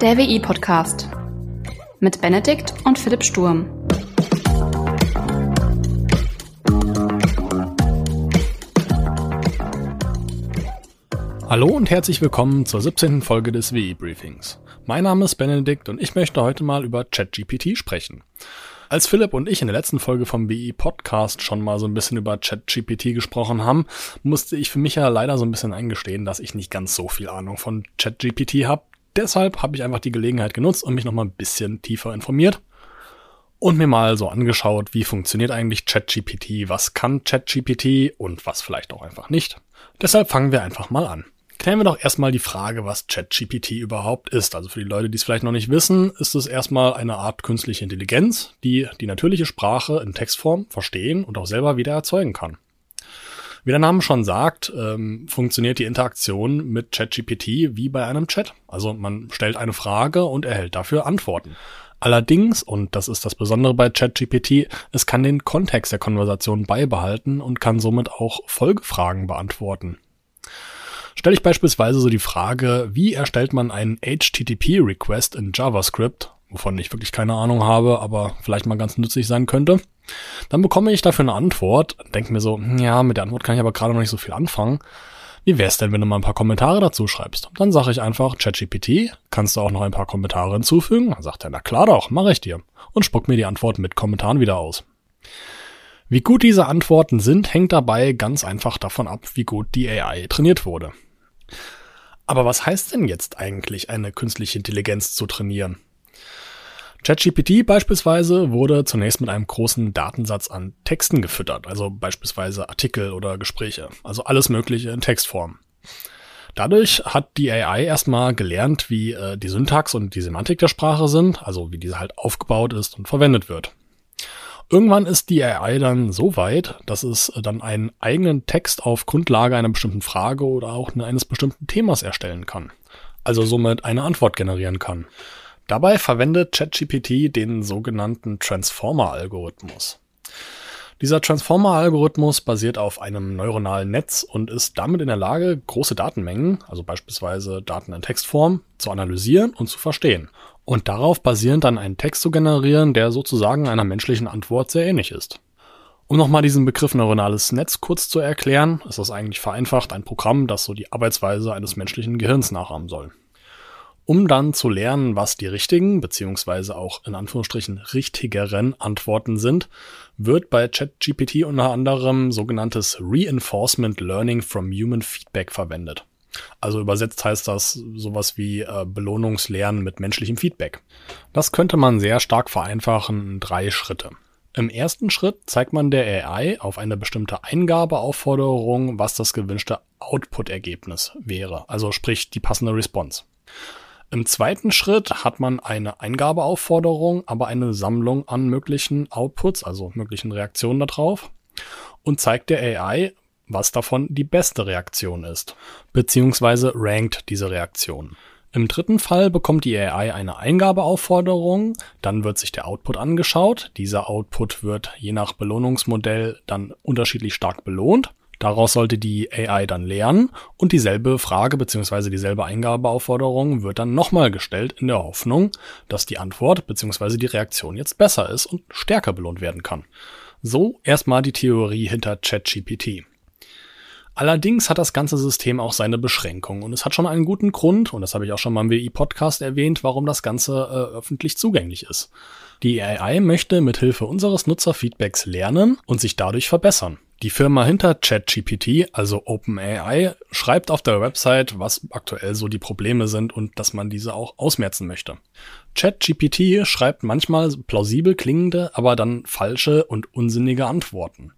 Der WI-Podcast mit Benedikt und Philipp Sturm. Hallo und herzlich willkommen zur 17. Folge des WI-Briefings. Mein Name ist Benedikt und ich möchte heute mal über ChatGPT sprechen. Als Philipp und ich in der letzten Folge vom BI Podcast schon mal so ein bisschen über ChatGPT gesprochen haben, musste ich für mich ja leider so ein bisschen eingestehen, dass ich nicht ganz so viel Ahnung von ChatGPT habe. Deshalb habe ich einfach die Gelegenheit genutzt und mich noch mal ein bisschen tiefer informiert und mir mal so angeschaut, wie funktioniert eigentlich ChatGPT, was kann ChatGPT und was vielleicht auch einfach nicht. Deshalb fangen wir einfach mal an. Klären wir doch erstmal die Frage, was ChatGPT überhaupt ist. Also für die Leute, die es vielleicht noch nicht wissen, ist es erstmal eine Art künstliche Intelligenz, die die natürliche Sprache in Textform verstehen und auch selber wieder erzeugen kann. Wie der Name schon sagt, ähm, funktioniert die Interaktion mit ChatGPT wie bei einem Chat. Also man stellt eine Frage und erhält dafür Antworten. Allerdings, und das ist das Besondere bei ChatGPT, es kann den Kontext der Konversation beibehalten und kann somit auch Folgefragen beantworten. Stelle ich beispielsweise so die Frage, wie erstellt man einen HTTP-Request in JavaScript, wovon ich wirklich keine Ahnung habe, aber vielleicht mal ganz nützlich sein könnte, dann bekomme ich dafür eine Antwort, denke mir so, hm, ja, mit der Antwort kann ich aber gerade noch nicht so viel anfangen. Wie wär's denn, wenn du mal ein paar Kommentare dazu schreibst? Dann sage ich einfach, ChatGPT, kannst du auch noch ein paar Kommentare hinzufügen? Dann sagt er, na klar doch, mache ich dir. Und spuckt mir die Antwort mit Kommentaren wieder aus. Wie gut diese Antworten sind, hängt dabei ganz einfach davon ab, wie gut die AI trainiert wurde. Aber was heißt denn jetzt eigentlich, eine künstliche Intelligenz zu trainieren? ChatGPT beispielsweise wurde zunächst mit einem großen Datensatz an Texten gefüttert, also beispielsweise Artikel oder Gespräche, also alles Mögliche in Textform. Dadurch hat die AI erstmal gelernt, wie äh, die Syntax und die Semantik der Sprache sind, also wie diese halt aufgebaut ist und verwendet wird. Irgendwann ist die AI dann so weit, dass es dann einen eigenen Text auf Grundlage einer bestimmten Frage oder auch eines bestimmten Themas erstellen kann. Also somit eine Antwort generieren kann. Dabei verwendet ChatGPT den sogenannten Transformer-Algorithmus. Dieser Transformer-Algorithmus basiert auf einem neuronalen Netz und ist damit in der Lage, große Datenmengen, also beispielsweise Daten in Textform, zu analysieren und zu verstehen und darauf basierend dann einen Text zu generieren, der sozusagen einer menschlichen Antwort sehr ähnlich ist. Um nochmal diesen Begriff neuronales Netz kurz zu erklären, ist das eigentlich vereinfacht ein Programm, das so die Arbeitsweise eines menschlichen Gehirns nachahmen soll. Um dann zu lernen, was die richtigen, beziehungsweise auch in Anführungsstrichen richtigeren Antworten sind, wird bei ChatGPT unter anderem sogenanntes Reinforcement Learning from Human Feedback verwendet. Also übersetzt heißt das sowas wie äh, Belohnungslernen mit menschlichem Feedback. Das könnte man sehr stark vereinfachen in drei Schritte. Im ersten Schritt zeigt man der AI auf eine bestimmte Eingabeaufforderung, was das gewünschte Output-Ergebnis wäre, also sprich die passende Response. Im zweiten Schritt hat man eine Eingabeaufforderung, aber eine Sammlung an möglichen Outputs, also möglichen Reaktionen darauf und zeigt der AI, was davon die beste Reaktion ist, beziehungsweise rankt diese Reaktion. Im dritten Fall bekommt die AI eine Eingabeaufforderung, dann wird sich der Output angeschaut. Dieser Output wird je nach Belohnungsmodell dann unterschiedlich stark belohnt. Daraus sollte die AI dann lernen und dieselbe Frage beziehungsweise dieselbe Eingabeaufforderung wird dann nochmal gestellt in der Hoffnung, dass die Antwort beziehungsweise die Reaktion jetzt besser ist und stärker belohnt werden kann. So erstmal die Theorie hinter ChatGPT. Allerdings hat das ganze System auch seine Beschränkungen und es hat schon einen guten Grund, und das habe ich auch schon mal im WI-Podcast erwähnt, warum das Ganze äh, öffentlich zugänglich ist. Die AI möchte mithilfe unseres Nutzerfeedbacks lernen und sich dadurch verbessern. Die Firma hinter ChatGPT, also OpenAI, schreibt auf der Website, was aktuell so die Probleme sind und dass man diese auch ausmerzen möchte. ChatGPT schreibt manchmal plausibel klingende, aber dann falsche und unsinnige Antworten.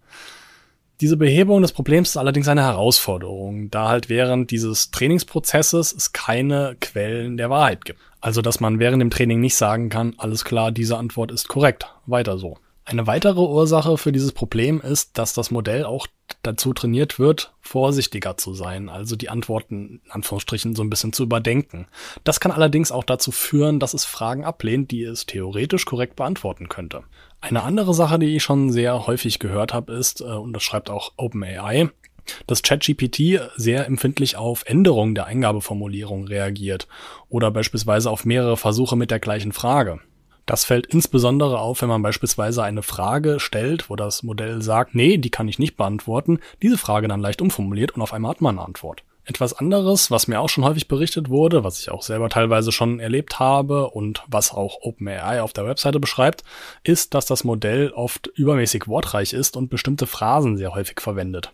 Diese Behebung des Problems ist allerdings eine Herausforderung, da halt während dieses Trainingsprozesses es keine Quellen der Wahrheit gibt. Also dass man während dem Training nicht sagen kann, alles klar, diese Antwort ist korrekt, weiter so. Eine weitere Ursache für dieses Problem ist, dass das Modell auch dazu trainiert wird, vorsichtiger zu sein, also die Antworten in Anführungsstrichen so ein bisschen zu überdenken. Das kann allerdings auch dazu führen, dass es Fragen ablehnt, die es theoretisch korrekt beantworten könnte. Eine andere Sache, die ich schon sehr häufig gehört habe, ist, äh, und das schreibt auch OpenAI, dass ChatGPT sehr empfindlich auf Änderungen der Eingabeformulierung reagiert oder beispielsweise auf mehrere Versuche mit der gleichen Frage. Das fällt insbesondere auf, wenn man beispielsweise eine Frage stellt, wo das Modell sagt, nee, die kann ich nicht beantworten, diese Frage dann leicht umformuliert und auf einmal hat man eine Antwort. Etwas anderes, was mir auch schon häufig berichtet wurde, was ich auch selber teilweise schon erlebt habe und was auch OpenAI auf der Webseite beschreibt, ist, dass das Modell oft übermäßig wortreich ist und bestimmte Phrasen sehr häufig verwendet.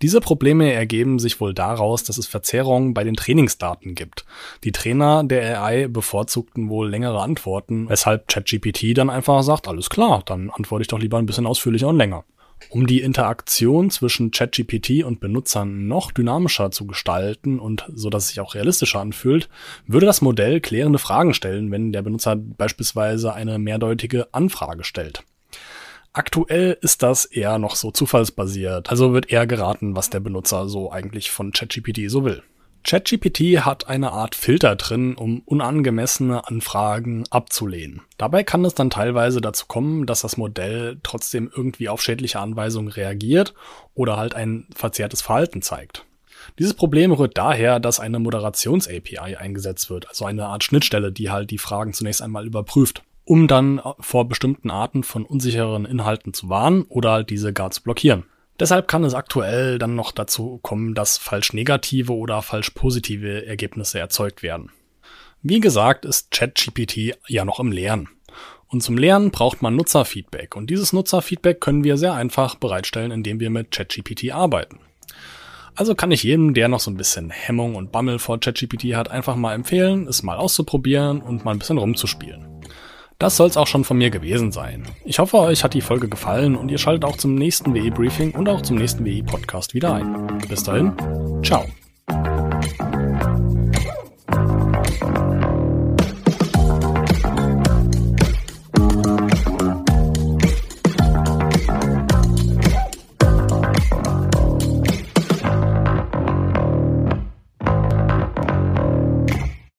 Diese Probleme ergeben sich wohl daraus, dass es Verzerrungen bei den Trainingsdaten gibt. Die Trainer der AI bevorzugten wohl längere Antworten, weshalb ChatGPT dann einfach sagt, alles klar, dann antworte ich doch lieber ein bisschen ausführlicher und länger. Um die Interaktion zwischen ChatGPT und Benutzern noch dynamischer zu gestalten und so dass es sich auch realistischer anfühlt, würde das Modell klärende Fragen stellen, wenn der Benutzer beispielsweise eine mehrdeutige Anfrage stellt. Aktuell ist das eher noch so zufallsbasiert, also wird eher geraten, was der Benutzer so eigentlich von ChatGPT so will. ChatGPT hat eine Art Filter drin, um unangemessene Anfragen abzulehnen. Dabei kann es dann teilweise dazu kommen, dass das Modell trotzdem irgendwie auf schädliche Anweisungen reagiert oder halt ein verzerrtes Verhalten zeigt. Dieses Problem rührt daher, dass eine Moderations-API eingesetzt wird, also eine Art Schnittstelle, die halt die Fragen zunächst einmal überprüft um dann vor bestimmten Arten von unsicheren Inhalten zu warnen oder diese gar zu blockieren. Deshalb kann es aktuell dann noch dazu kommen, dass falsch negative oder falsch positive Ergebnisse erzeugt werden. Wie gesagt, ist ChatGPT ja noch im Lernen. Und zum Lernen braucht man Nutzerfeedback. Und dieses Nutzerfeedback können wir sehr einfach bereitstellen, indem wir mit ChatGPT arbeiten. Also kann ich jedem, der noch so ein bisschen Hemmung und Bammel vor ChatGPT hat, einfach mal empfehlen, es mal auszuprobieren und mal ein bisschen rumzuspielen. Das soll's auch schon von mir gewesen sein. Ich hoffe, euch hat die Folge gefallen und ihr schaltet auch zum nächsten WE-Briefing und auch zum nächsten WE-Podcast wieder ein. Bis dahin, ciao.